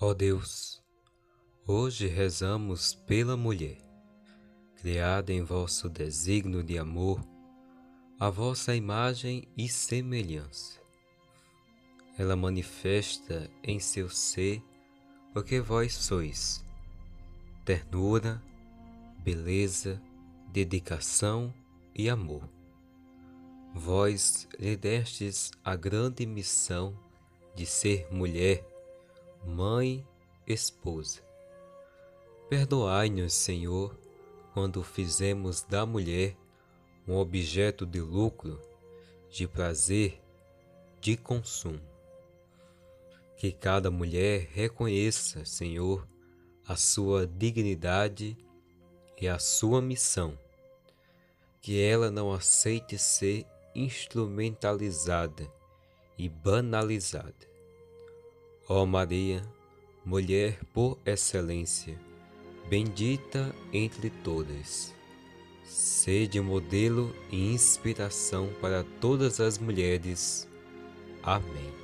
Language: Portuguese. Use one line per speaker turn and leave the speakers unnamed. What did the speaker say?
Ó Deus, hoje rezamos pela mulher, criada em vosso desígnio de amor, a vossa imagem e semelhança. Ela manifesta em seu ser porque vós sois ternura, beleza, dedicação e amor. Vós lhe destes a grande missão de ser mulher mãe, esposa. Perdoai-nos, Senhor, quando fizemos da mulher um objeto de lucro, de prazer, de consumo. Que cada mulher reconheça, Senhor, a sua dignidade e a sua missão. Que ela não aceite ser instrumentalizada e banalizada Ó Maria, mulher por excelência, bendita entre todas, sede modelo e inspiração para todas as mulheres. Amém.